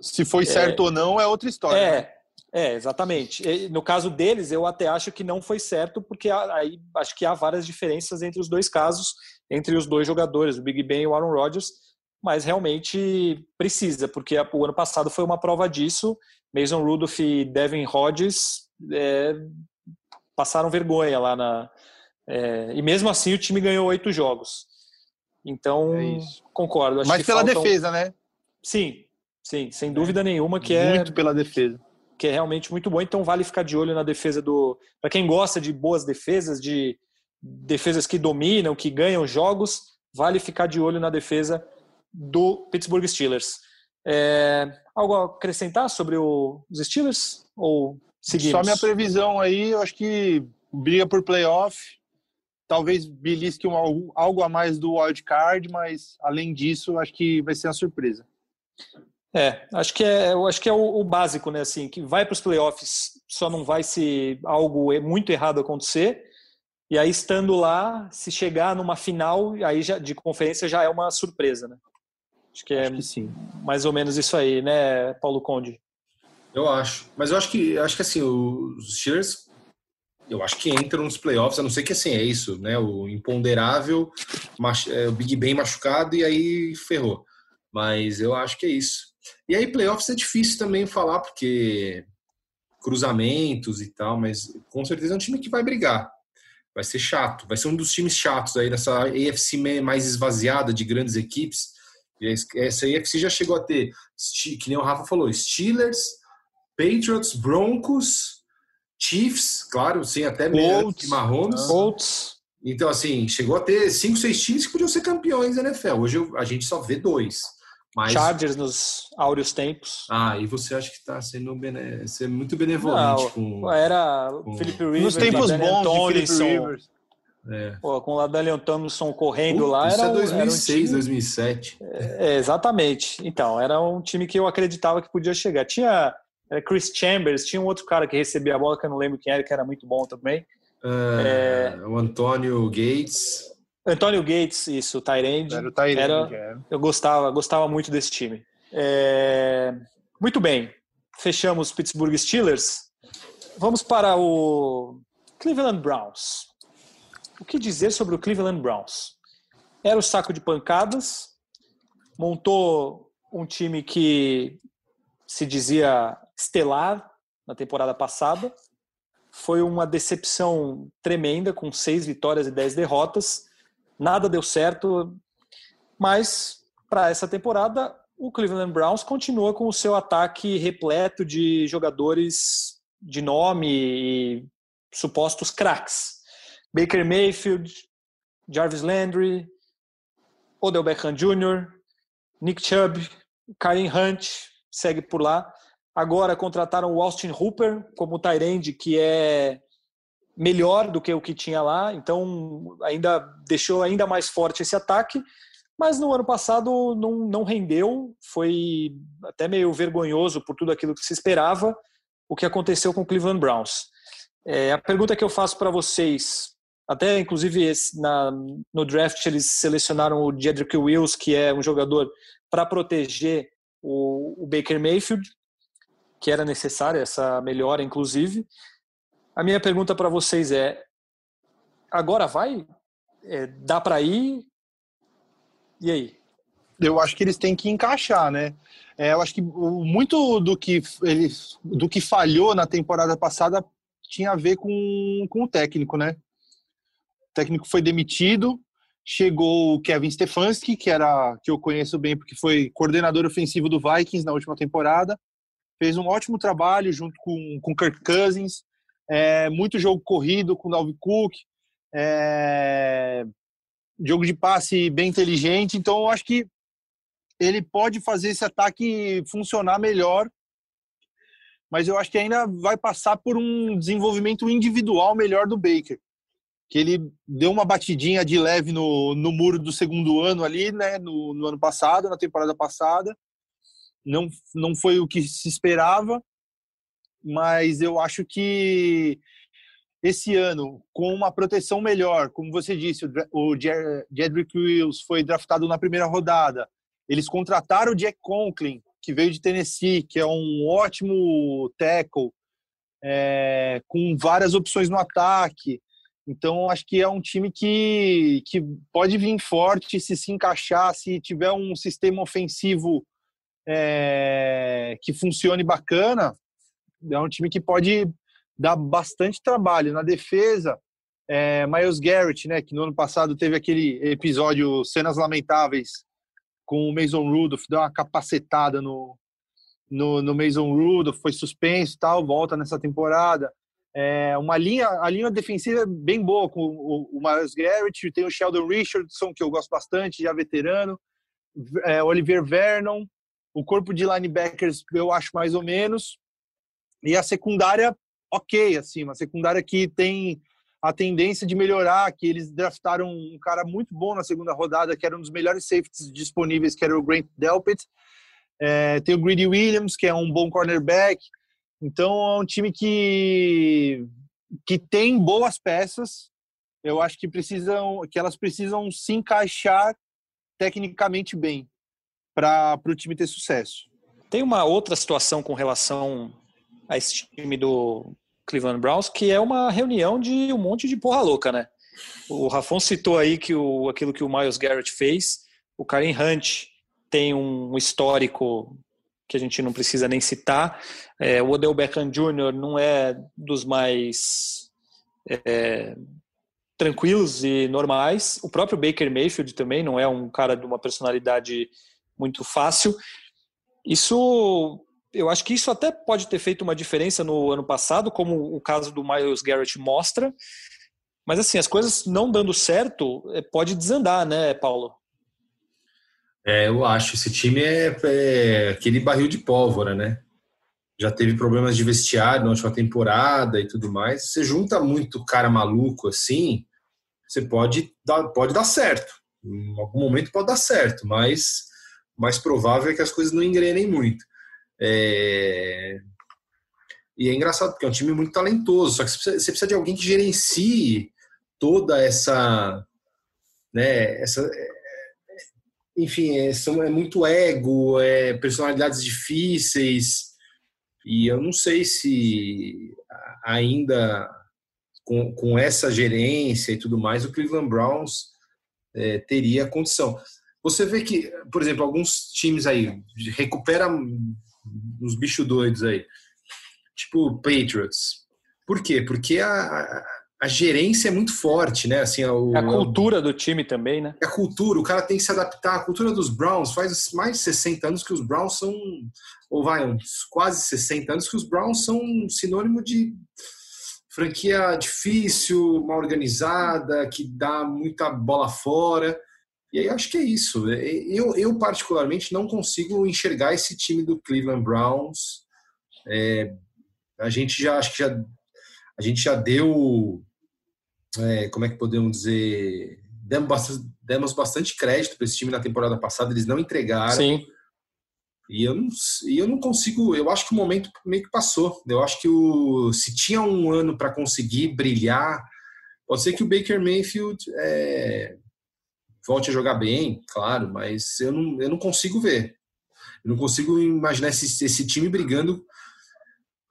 Se foi certo é, ou não é outra história. É, né? é exatamente. No caso deles, eu até acho que não foi certo, porque aí acho que há várias diferenças entre os dois casos, entre os dois jogadores, o Big Ben e o Aaron Rodgers, mas realmente precisa, porque o ano passado foi uma prova disso. Mason Rudolph e Devin Rodgers é, passaram vergonha lá na. É, e mesmo assim o time ganhou oito jogos. Então, é concordo. Acho Mas pela defesa, né? Sim, sim, sem dúvida nenhuma que é muito pela defesa. Que é realmente muito bom, então vale ficar de olho na defesa do. Para quem gosta de boas defesas, de defesas que dominam, que ganham jogos, vale ficar de olho na defesa do Pittsburgh Steelers. É, algo a acrescentar sobre o, os Steelers? Ou seguimos? Só minha previsão aí, eu acho que briga por playoff, talvez belisque um, algo a mais do wild card, mas além disso, acho que vai ser uma surpresa. É, acho que é, eu acho que é o, o básico, né? Assim, que vai para os playoffs, só não vai se algo muito errado acontecer. E aí, estando lá, se chegar numa final, aí já, de conferência já é uma surpresa, né? Acho que é acho que sim. mais ou menos isso aí, né, Paulo Conde? Eu acho. Mas eu acho que acho que assim, os Steelers eu acho que entram nos playoffs, a não ser que assim, é isso, né? O imponderável, é, o Big Ben machucado e aí ferrou. Mas eu acho que é isso. E aí, playoffs é difícil também falar, porque cruzamentos e tal, mas com certeza é um time que vai brigar. Vai ser chato, vai ser um dos times chatos aí dessa AFC mais esvaziada de grandes equipes. Essa AFC já chegou a ter, que nem o Rafa falou, Steelers, Patriots, Broncos, Chiefs, claro, sim, até mesmo Mahomes. Colts. Então, assim, chegou a ter cinco, seis times que podiam ser campeões da NFL. Hoje a gente só vê dois. Mas... Chargers nos áureos tempos. Ah, e você acha que está sendo, bene... sendo muito benevolente Não, com. Era com... Felipe Rivers, nos tempos bons Tomlinson, de Rivers. É. Pô, com o Thompson correndo Puta, lá. Isso era, é 2006, era um time... 2007. É, exatamente. Então, era um time que eu acreditava que podia chegar. Tinha é, Chris Chambers, tinha um outro cara que recebia a bola, que eu não lembro quem era, que era muito bom também. É, é... O Antônio Gates. Antônio Gates, isso, o Tyrande. Era o Tyrande, era, é. Eu gostava, gostava muito desse time. É, muito bem, fechamos Pittsburgh Steelers. Vamos para o Cleveland Browns. O que dizer sobre o Cleveland Browns? Era o saco de pancadas, montou um time que se dizia estelar na temporada passada. Foi uma decepção tremenda, com seis vitórias e dez derrotas. Nada deu certo, mas para essa temporada o Cleveland Browns continua com o seu ataque repleto de jogadores de nome e supostos craques. Baker Mayfield, Jarvis Landry, Odell Beckham Jr., Nick Chubb, Karim Hunt, segue por lá. Agora contrataram o Austin Hooper como Tyrande, que é melhor do que o que tinha lá, então ainda deixou ainda mais forte esse ataque. Mas no ano passado não, não rendeu, foi até meio vergonhoso por tudo aquilo que se esperava, o que aconteceu com o Cleveland Browns. É, a pergunta que eu faço para vocês, até inclusive na, no draft eles selecionaram o Jedrick Wills, que é um jogador para proteger o, o Baker Mayfield, que era necessária essa melhora, inclusive. A minha pergunta para vocês é: agora vai? É, dá para ir? E aí? Eu acho que eles têm que encaixar, né? É, eu acho que muito do que eles, do que falhou na temporada passada tinha a ver com, com o técnico, né? O técnico foi demitido, chegou o Kevin Stefanski, que era que eu conheço bem porque foi coordenador ofensivo do Vikings na última temporada, fez um ótimo trabalho junto com com Kirk Cousins, é, muito jogo corrido com o Dalvin Cook, é, jogo de passe bem inteligente. Então, eu acho que ele pode fazer esse ataque funcionar melhor, mas eu acho que ainda vai passar por um desenvolvimento individual melhor do Baker. Que ele deu uma batidinha de leve no, no muro do segundo ano ali, né, no, no ano passado, na temporada passada. Não, não foi o que se esperava, mas eu acho que esse ano, com uma proteção melhor, como você disse, o Jedrick Wills foi draftado na primeira rodada. Eles contrataram o Jack Conklin, que veio de Tennessee, que é um ótimo tackle, é, com várias opções no ataque. Então, acho que é um time que, que pode vir forte se se encaixar, se tiver um sistema ofensivo é, que funcione bacana. É um time que pode dá bastante trabalho. Na defesa, é, Miles Garrett, né, que no ano passado teve aquele episódio Cenas Lamentáveis com o Mason Rudolph, deu uma capacetada no, no, no Mason Rudolph, foi suspenso tal, volta nessa temporada. É, uma linha, a linha defensiva é bem boa com o, o Miles Garrett, tem o Sheldon Richardson, que eu gosto bastante, já veterano, é, Oliver Vernon, o corpo de linebackers eu acho mais ou menos, e a secundária, ok, assim, uma secundária que tem a tendência de melhorar, que eles draftaram um cara muito bom na segunda rodada, que era um dos melhores safeties disponíveis, que era o Grant Delpit. É, tem o Greedy Williams, que é um bom cornerback. Então é um time que, que tem boas peças. Eu acho que precisam, que elas precisam se encaixar tecnicamente bem para o time ter sucesso. Tem uma outra situação com relação a esse time do Cleveland Browns, que é uma reunião de um monte de porra louca, né? O Rafon citou aí que o, aquilo que o Miles Garrett fez, o Karim Hunt tem um histórico que a gente não precisa nem citar. É, o Odell Beckham Jr. não é dos mais é, tranquilos e normais. O próprio Baker Mayfield também não é um cara de uma personalidade muito fácil. Isso eu acho que isso até pode ter feito uma diferença no ano passado, como o caso do Miles Garrett mostra. Mas assim, as coisas não dando certo, é, pode desandar, né, Paulo? É, eu acho. Esse time é, é, aquele barril de pólvora, né? Já teve problemas de vestiário na última temporada e tudo mais. Você junta muito cara maluco assim, você pode dar, pode dar certo. Em algum momento pode dar certo, mas mais provável é que as coisas não engrenem muito. É... E é engraçado, porque é um time muito talentoso, só que você precisa, você precisa de alguém que gerencie toda essa. Né, essa é, enfim, é, são, é muito ego, é personalidades difíceis, e eu não sei se ainda com, com essa gerência e tudo mais, o Cleveland Browns é, teria condição. Você vê que, por exemplo, alguns times aí recuperam uns bichos doidos aí. Tipo Patriots. Por quê? Porque a, a gerência é muito forte, né? Assim, o, a cultura do time também, né? A cultura, o cara tem que se adaptar. A cultura dos Browns faz mais de 60 anos que os Browns são, ou vai, uns quase 60 anos que os Browns são sinônimo de franquia difícil, mal organizada, que dá muita bola fora. E aí acho que é isso. É, eu, eu particularmente não consigo enxergar esse time do Cleveland Browns. É, a gente já acho que já a gente já deu é, como é que podemos dizer demos bastante, demos bastante crédito para esse time na temporada passada. Eles não entregaram. Sim. E eu não, e eu não consigo. Eu acho que o momento meio que passou. Eu acho que o, se tinha um ano para conseguir brilhar, pode ser que o Baker Mayfield é, volte a jogar bem, claro, mas eu não, eu não consigo ver. Eu não consigo imaginar esse, esse time brigando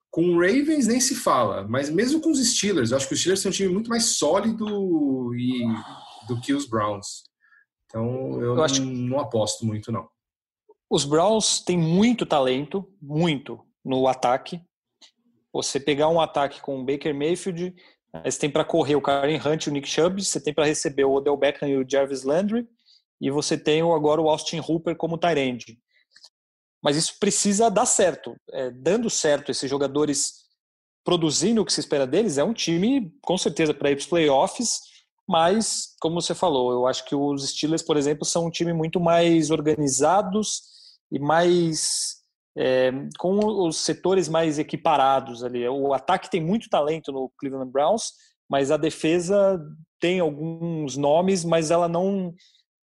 com o Ravens nem se fala, mas mesmo com os Steelers, eu acho que os Steelers são um time muito mais sólido e, do que os Browns. Então eu, eu acho... não, não aposto muito, não. Os Browns têm muito talento, muito, no ataque. Você pegar um ataque com o Baker Mayfield, você tem para correr o Karen Hunt e o Nick Chubb, você tem para receber o Odell Beckham e o Jarvis Landry, e você tem agora o Austin Hooper como tight Mas isso precisa dar certo. É, dando certo, esses jogadores produzindo o que se espera deles, é um time, com certeza, para ir para os playoffs, mas, como você falou, eu acho que os Steelers, por exemplo, são um time muito mais organizados e mais é, com os setores mais equiparados ali. O ataque tem muito talento no Cleveland Browns, mas a defesa tem alguns nomes, mas ela não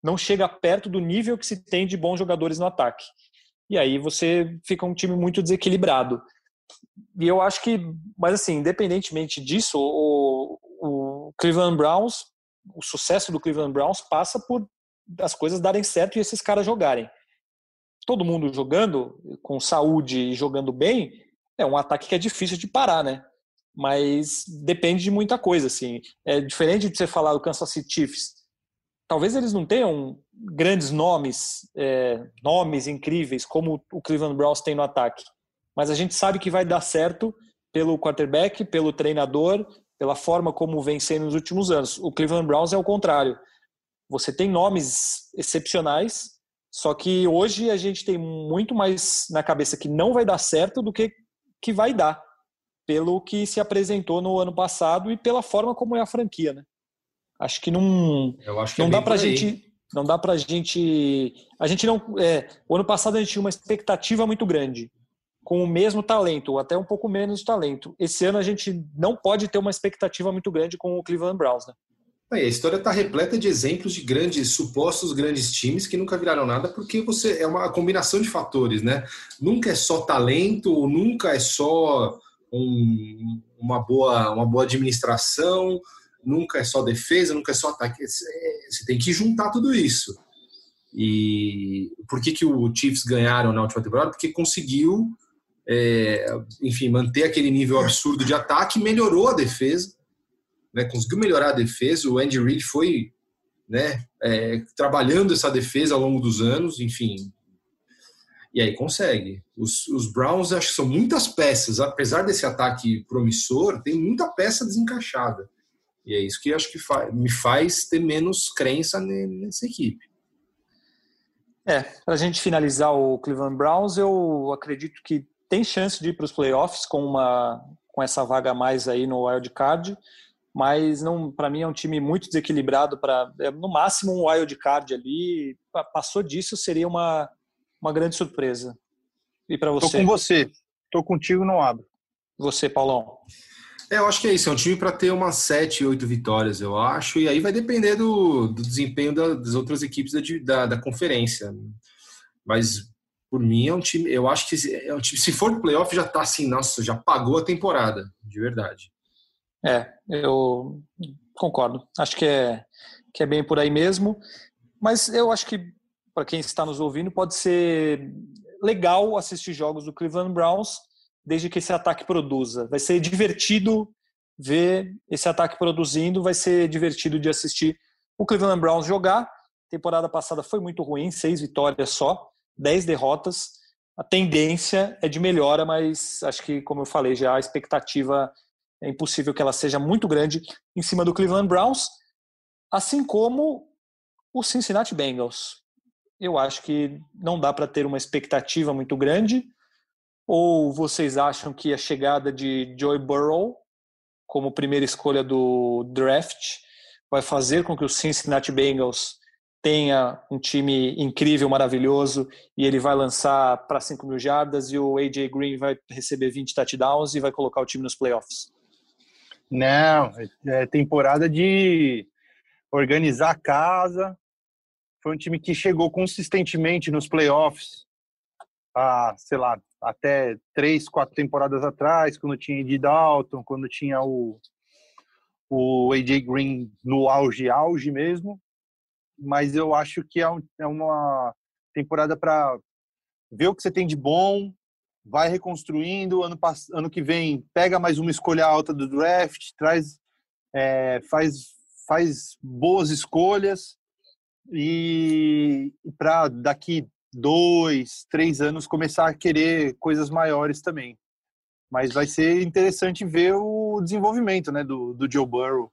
não chega perto do nível que se tem de bons jogadores no ataque. E aí você fica um time muito desequilibrado. E eu acho que, mas assim, independentemente disso, o, o Cleveland Browns, o sucesso do Cleveland Browns passa por as coisas darem certo e esses caras jogarem todo mundo jogando com saúde e jogando bem, é um ataque que é difícil de parar, né? Mas depende de muita coisa, assim. É diferente de você falar do Kansas City Chiefs. Talvez eles não tenham grandes nomes, é, nomes incríveis como o Cleveland Browns tem no ataque. Mas a gente sabe que vai dar certo pelo quarterback, pelo treinador, pela forma como vem sendo nos últimos anos. O Cleveland Browns é o contrário. Você tem nomes excepcionais, Só que hoje a gente tem muito mais na cabeça que não vai dar certo do que que vai dar, pelo que se apresentou no ano passado e pela forma como é a franquia, né? Acho que não, acho que não é dá pra gente, não dá pra gente, a gente não, é, o ano passado a gente tinha uma expectativa muito grande com o mesmo talento, ou até um pouco menos talento. Esse ano a gente não pode ter uma expectativa muito grande com o Cleveland Browns, né? A história está repleta de exemplos de grandes, supostos grandes times que nunca viraram nada, porque você é uma combinação de fatores, né? Nunca é só talento, nunca é só um, uma, boa, uma boa administração, nunca é só defesa, nunca é só ataque. Você tem que juntar tudo isso. E por que, que o Chiefs ganharam na última temporada? Porque conseguiu, é, enfim, manter aquele nível absurdo de ataque, melhorou a defesa né, conseguiu melhorar a defesa. O Andy Reid foi né, é, trabalhando essa defesa ao longo dos anos, enfim. E aí consegue. Os, os, Browns, acho que são muitas peças, apesar desse ataque promissor, tem muita peça desencaixada. E é isso que acho que fa me faz ter menos crença nessa equipe. É, para a gente finalizar o Cleveland Browns, eu acredito que tem chance de ir para os playoffs com uma com essa vaga a mais aí no wild card mas não para mim é um time muito desequilibrado para é, no máximo um wild card ali passou disso seria uma uma grande surpresa. E para você? tô com você. Tô contigo não abro. Você Paulão? É, eu acho que é isso, é um time para ter umas sete, oito vitórias, eu acho, e aí vai depender do, do desempenho das outras equipes da, da, da, conferência. Mas, por mim, é um time, eu acho que é um time, se for playoff, já tá assim, nossa, já pagou a temporada, de verdade. É, eu concordo. Acho que é, que é bem por aí mesmo. Mas eu acho que, para quem está nos ouvindo, pode ser legal assistir jogos do Cleveland Browns, desde que esse ataque produza. Vai ser divertido ver esse ataque produzindo, vai ser divertido de assistir o Cleveland Browns jogar. Temporada passada foi muito ruim, seis vitórias só, dez derrotas. A tendência é de melhora, mas acho que, como eu falei, já a expectativa é impossível que ela seja muito grande em cima do Cleveland Browns, assim como o Cincinnati Bengals. Eu acho que não dá para ter uma expectativa muito grande. Ou vocês acham que a chegada de Joy Burrow como primeira escolha do draft vai fazer com que o Cincinnati Bengals tenha um time incrível, maravilhoso, e ele vai lançar para 5 mil jardas e o AJ Green vai receber 20 touchdowns e vai colocar o time nos playoffs? Não, é temporada de organizar a casa. Foi um time que chegou consistentemente nos playoffs, a, sei lá, até três, quatro temporadas atrás, quando tinha Ed Dalton, quando tinha o, o AJ Green no auge, auge mesmo. Mas eu acho que é, um, é uma temporada para ver o que você tem de bom, vai reconstruindo. Ano, ano que vem, pega mais uma escolha alta do draft, traz, é, faz, faz boas escolhas e, para daqui dois, três anos começar a querer coisas maiores também. Mas vai ser interessante ver o desenvolvimento né, do, do Joe Burrow.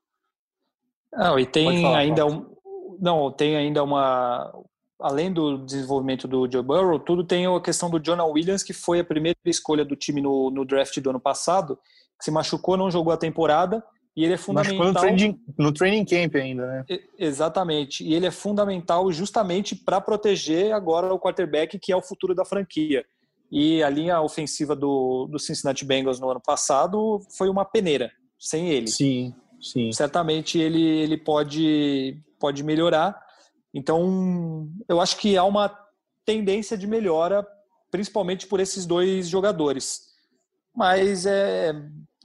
Não, e tem falar, ainda um, não tem ainda uma além do desenvolvimento do Joe Burrow, tudo tem a questão do Jonah Williams, que foi a primeira escolha do time no, no draft do ano passado, que se machucou, não jogou a temporada, e ele é fundamental. No training, no training camp ainda, né? Exatamente. E ele é fundamental justamente para proteger agora o quarterback, que é o futuro da franquia. E a linha ofensiva do, do Cincinnati Bengals no ano passado foi uma peneira, sem ele. Sim, sim. Certamente ele, ele pode, pode melhorar. Então, eu acho que há uma tendência de melhora, principalmente por esses dois jogadores. Mas, é,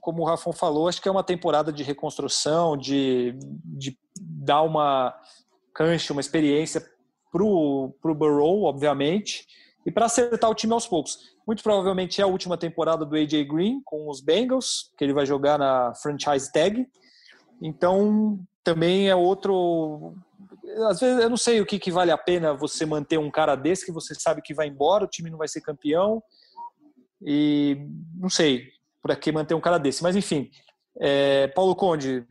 como o Rafon falou, acho que é uma temporada de reconstrução, de, de dar uma cancha, uma experiência para o Burrow, obviamente, e para acertar o time aos poucos. Muito provavelmente é a última temporada do AJ Green com os Bengals, que ele vai jogar na franchise tag. Então, também é outro às vezes eu não sei o que, que vale a pena você manter um cara desse que você sabe que vai embora, o time não vai ser campeão. E não sei por que manter um cara desse. Mas enfim, é, Paulo Conde,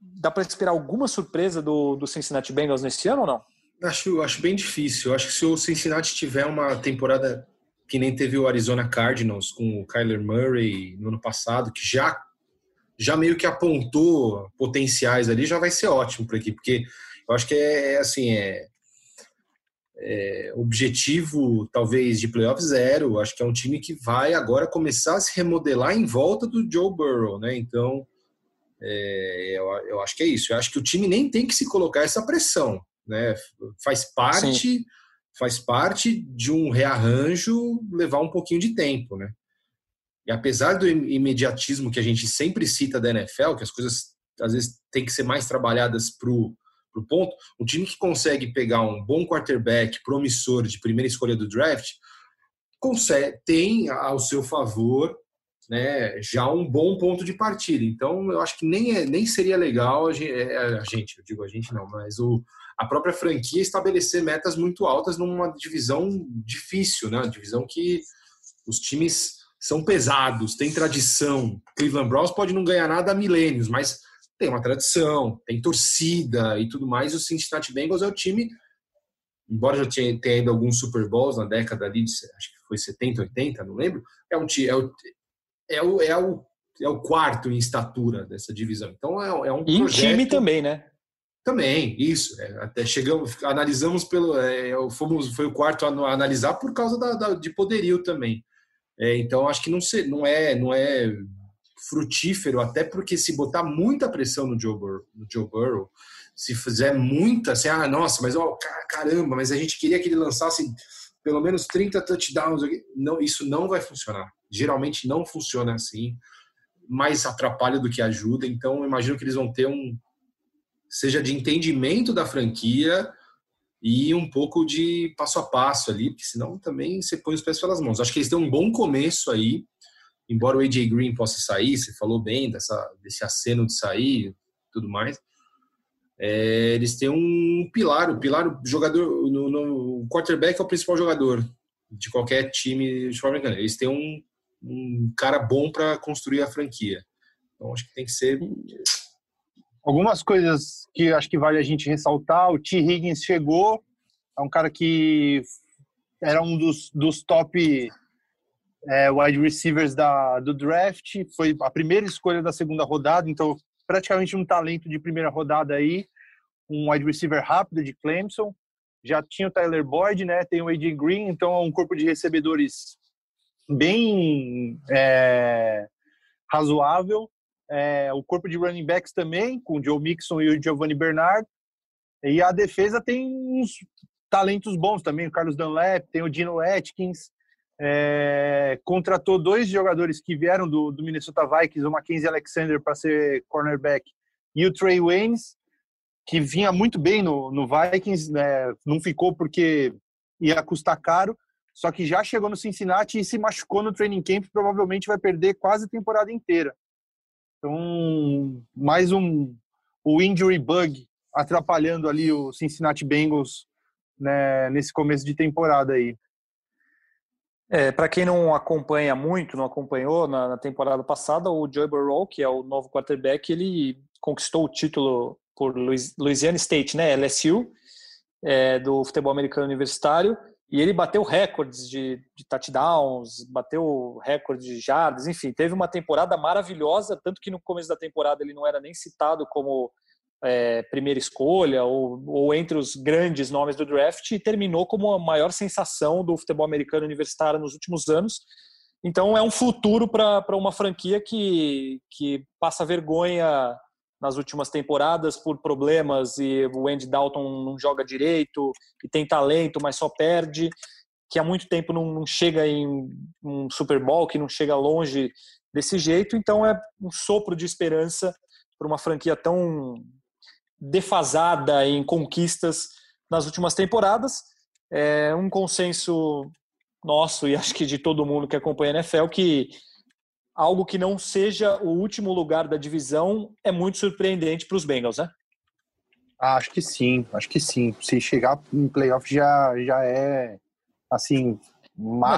dá para esperar alguma surpresa do, do Cincinnati Bengals nesse ano ou não? Acho, acho bem difícil. Acho que se o Cincinnati tiver uma temporada que nem teve o Arizona Cardinals com o Kyler Murray no ano passado, que já já meio que apontou potenciais ali, já vai ser ótimo para aqui, porque eu acho que é, é assim, é, é, objetivo talvez de playoff zero. Acho que é um time que vai agora começar a se remodelar em volta do Joe Burrow, né? Então, é, eu, eu, acho que é isso. Eu acho que o time nem tem que se colocar essa pressão, né? Faz parte, Sim. faz parte de um rearranjo levar um pouquinho de tempo, né? E apesar do imediatismo que a gente sempre cita da NFL, que as coisas às vezes têm que ser mais trabalhadas pro pro ponto, um time que consegue pegar um bom quarterback promissor de primeira escolha do draft consegue tem ao seu favor né, já um bom ponto de partida. Então, eu acho que nem, é, nem seria legal a gente, é, a gente, eu digo a gente não, mas o, a própria franquia estabelecer metas muito altas numa divisão difícil, né? Uma divisão que os times são pesados, tem tradição. Cleveland Browns pode não ganhar nada há milênios, mas tem uma tradição, tem torcida e tudo mais. O Cincinnati Bengals é o time, embora já tenha, tenha ido alguns Super Bowls na década ali, de, acho que foi 70, 80, não lembro, é, um, é, o, é, o, é, o, é o quarto em estatura dessa divisão. Então é, é um e projeto... time também, né? Também, isso. É, até chegamos, analisamos pelo. É, fomos, foi o quarto a analisar por causa da, da de poderio também. É, então acho que não, se, não é não é frutífero, até porque se botar muita pressão no Joe Burrow, no Joe Burrow se fizer muita, assim, ah, nossa, mas ó, caramba, mas a gente queria que ele lançasse pelo menos 30 touchdowns. Não, isso não vai funcionar. Geralmente não funciona assim, mais atrapalha do que ajuda. Então, imagino que eles vão ter um seja de entendimento da franquia e um pouco de passo a passo ali, porque senão também você põe os pés pelas mãos. Acho que eles têm um bom começo aí, embora o AJ Green possa sair, você falou bem dessa, desse aceno de sair tudo mais. É, eles têm um pilar, o pilar, o jogador, no, no, quarterback é o principal jogador de qualquer time de forma americana. Eles têm um, um cara bom para construir a franquia. Então acho que tem que ser. Algumas coisas que acho que vale a gente ressaltar: o T. Higgins chegou, é um cara que era um dos, dos top é, wide receivers da, do draft, foi a primeira escolha da segunda rodada, então praticamente um talento de primeira rodada aí, um wide receiver rápido de Clemson. Já tinha o Tyler Boyd, né? Tem o AJ Green, então é um corpo de recebedores bem é, razoável. É, o corpo de running backs também, com o Joe Mixon e o Giovanni Bernard. E a defesa tem uns talentos bons também, o Carlos Dunlap, tem o Dino Atkins, é, contratou dois jogadores que vieram do, do Minnesota Vikings, o Mackenzie Alexander para ser cornerback e o Trey Waynes, que vinha muito bem no, no Vikings, né, não ficou porque ia custar caro, só que já chegou no Cincinnati e se machucou no training camp, provavelmente vai perder quase a temporada inteira. Então, mais um o injury bug atrapalhando ali o Cincinnati Bengals né, nesse começo de temporada aí. É, para quem não acompanha muito, não acompanhou na, na, temporada passada, o Joe Burrow, que é o novo quarterback, ele conquistou o título por Louisiana State, né, LSU, é, do futebol americano universitário, e ele bateu recordes de, de touchdowns, bateu recordes de jardas, enfim, teve uma temporada maravilhosa, tanto que no começo da temporada ele não era nem citado como é, primeira escolha ou, ou, entre os grandes nomes do draft e terminou como a maior sensação do futebol americano universitário nos últimos anos. Então é um futuro para uma franquia que, que passa vergonha nas últimas temporadas por problemas e o Andy Dalton não joga direito e tem talento, mas só perde, que há muito tempo não, chega em um Super Bowl, que não chega longe desse jeito. Então é um sopro de esperança para uma franquia tão defasada em conquistas nas últimas temporadas. É um consenso nosso e acho que de todo mundo que acompanha a NFL que algo que não seja o último lugar da divisão é muito surpreendente para os Bengals, né? Ah, acho que sim, acho que sim. Se chegar em playoff já, já é assim.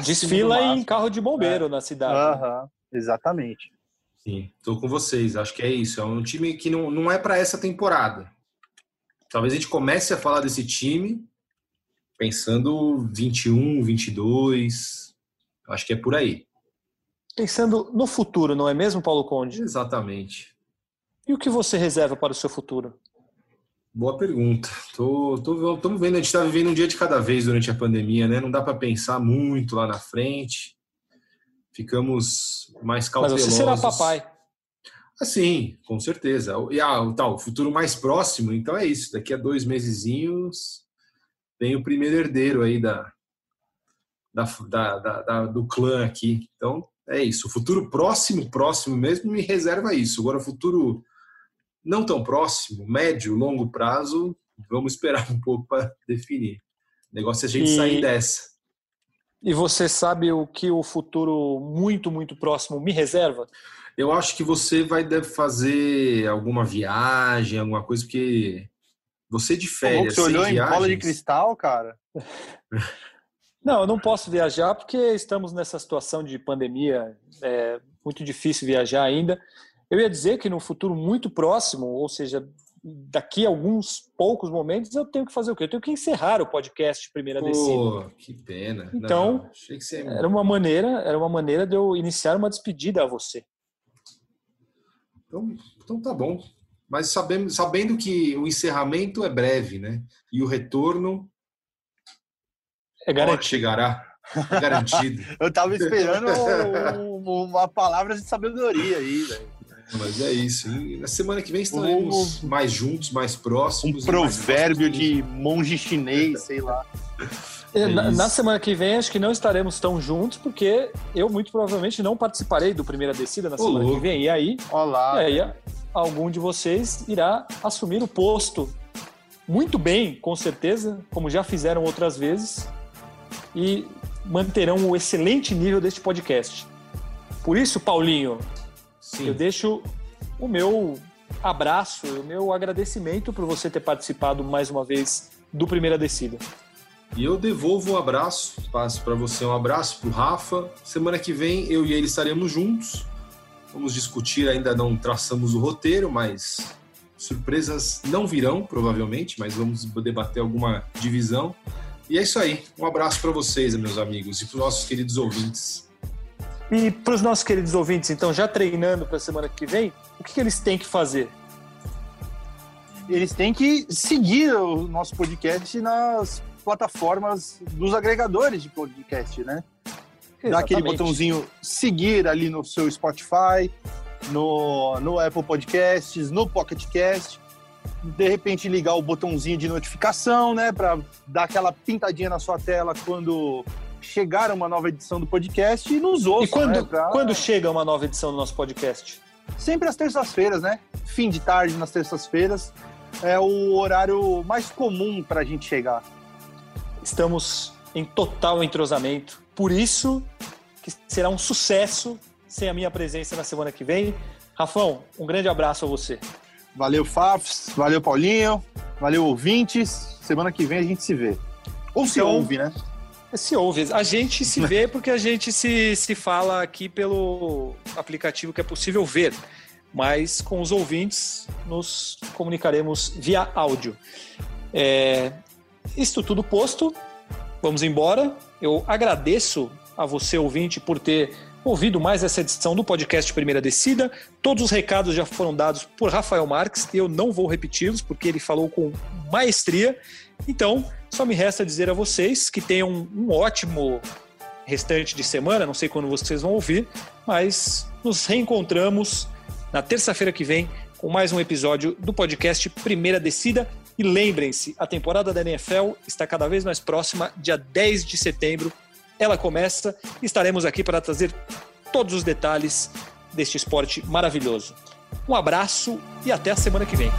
Desfila em carro de bombeiro é. na cidade. Uhum, exatamente. Sim, estou com vocês. Acho que é isso. É um time que não, não é para essa temporada. talvez a gente comece a falar desse time pensando 21, 22. Acho que é por aí. Pensando no futuro, não é mesmo, Paulo Conde? Exatamente. E o que você reserva para o seu futuro? Boa pergunta. Tô vendo, a gente está vivendo um dia de cada vez durante a pandemia, né? Não dá para pensar muito lá na frente. Ficamos mais cautelosos. Mas você será papai. Assim, com certeza. E ah, o tal, o futuro mais próximo, então é isso. Daqui a dois mesezinhos vem o primeiro herdeiro aí da, da, da, da, da do clã aqui. Então é isso. O futuro próximo, próximo mesmo, me reserva isso. Agora, o futuro não tão próximo, médio, longo prazo, vamos esperar um pouco para definir. O negócio é a gente e, sair dessa. E você sabe o que o futuro muito, muito próximo me reserva? Eu acho que você vai deve fazer alguma viagem, alguma coisa, porque você de férias. Você olhou viagens... em bola de cristal, cara? Não, eu não posso viajar porque estamos nessa situação de pandemia. É muito difícil viajar ainda. Eu ia dizer que no futuro muito próximo, ou seja, daqui a alguns poucos momentos, eu tenho que fazer o quê? Eu tenho que encerrar o podcast Primeira Pô, Descida. que pena. Então, não, você... era uma maneira, era uma maneira de eu iniciar uma despedida a você. Então, então tá bom. Mas sabendo, sabendo que o encerramento é breve, né? E o retorno é garantido. chegará. É garantido. Eu tava esperando uma palavra de sabedoria aí, velho. Mas é isso. E na semana que vem estaremos um, mais juntos, mais próximos. Um provérbio de monge chinês, sei lá. É na, na, semana que vem, acho que não estaremos tão juntos, porque eu muito provavelmente não participarei do Primeira Descida na semana que vem. E aí, Olá, e aí algum de vocês irá assumir o posto muito bem, com certeza, como já fizeram outras vezes, e manterão o excelente nível deste podcast. Por isso, Paulinho, Sim. eu deixo o meu abraço, o meu agradecimento por você ter participado mais uma vez do Primeira Descida. E eu devolvo o um abraço, passo para você um abraço para o Rafa. Semana que vem eu e ele estaremos juntos. Vamos discutir, ainda não traçamos o roteiro, mas surpresas não virão, provavelmente, mas vamos debater alguma divisão. E é isso aí. Um abraço para vocês, meus amigos, e para os nossos queridos ouvintes. E para os nossos queridos ouvintes, então, já treinando para a semana que vem, o que, que eles têm que fazer? Eles têm que seguir o nosso podcast nas plataformas dos agregadores de podcast, né? Exatamente. Dá aquele botãozinho seguir ali no seu Spotify, no, no Apple Podcasts, no Pocket Cast de repente ligar o botãozinho de notificação, né, para dar aquela pintadinha na sua tela quando chegar uma nova edição do podcast e nos ouça. E quando, né, pra... quando chega uma nova edição do nosso podcast? Sempre às terças-feiras, né? Fim de tarde nas terças-feiras é o horário mais comum para a gente chegar. Estamos em total entrosamento, por isso que será um sucesso sem a minha presença na semana que vem. Rafão, um grande abraço a você. Valeu, Fafs. Valeu, Paulinho. Valeu, ouvintes. Semana que vem a gente se vê. Ou se então, ouve, né? Se ouve. A gente se vê porque a gente se, se fala aqui pelo aplicativo que é possível ver. Mas com os ouvintes nos comunicaremos via áudio. É, isto tudo posto, vamos embora. Eu agradeço a você, ouvinte, por ter ouvido mais essa edição do podcast Primeira Descida. Todos os recados já foram dados por Rafael Marques, eu não vou repeti-los porque ele falou com maestria. Então, só me resta dizer a vocês que tenham um ótimo restante de semana, não sei quando vocês vão ouvir, mas nos reencontramos na terça-feira que vem com mais um episódio do podcast Primeira Descida. E lembrem-se, a temporada da NFL está cada vez mais próxima, dia 10 de setembro ela começa estaremos aqui para trazer todos os detalhes deste esporte maravilhoso. Um abraço e até a semana que vem.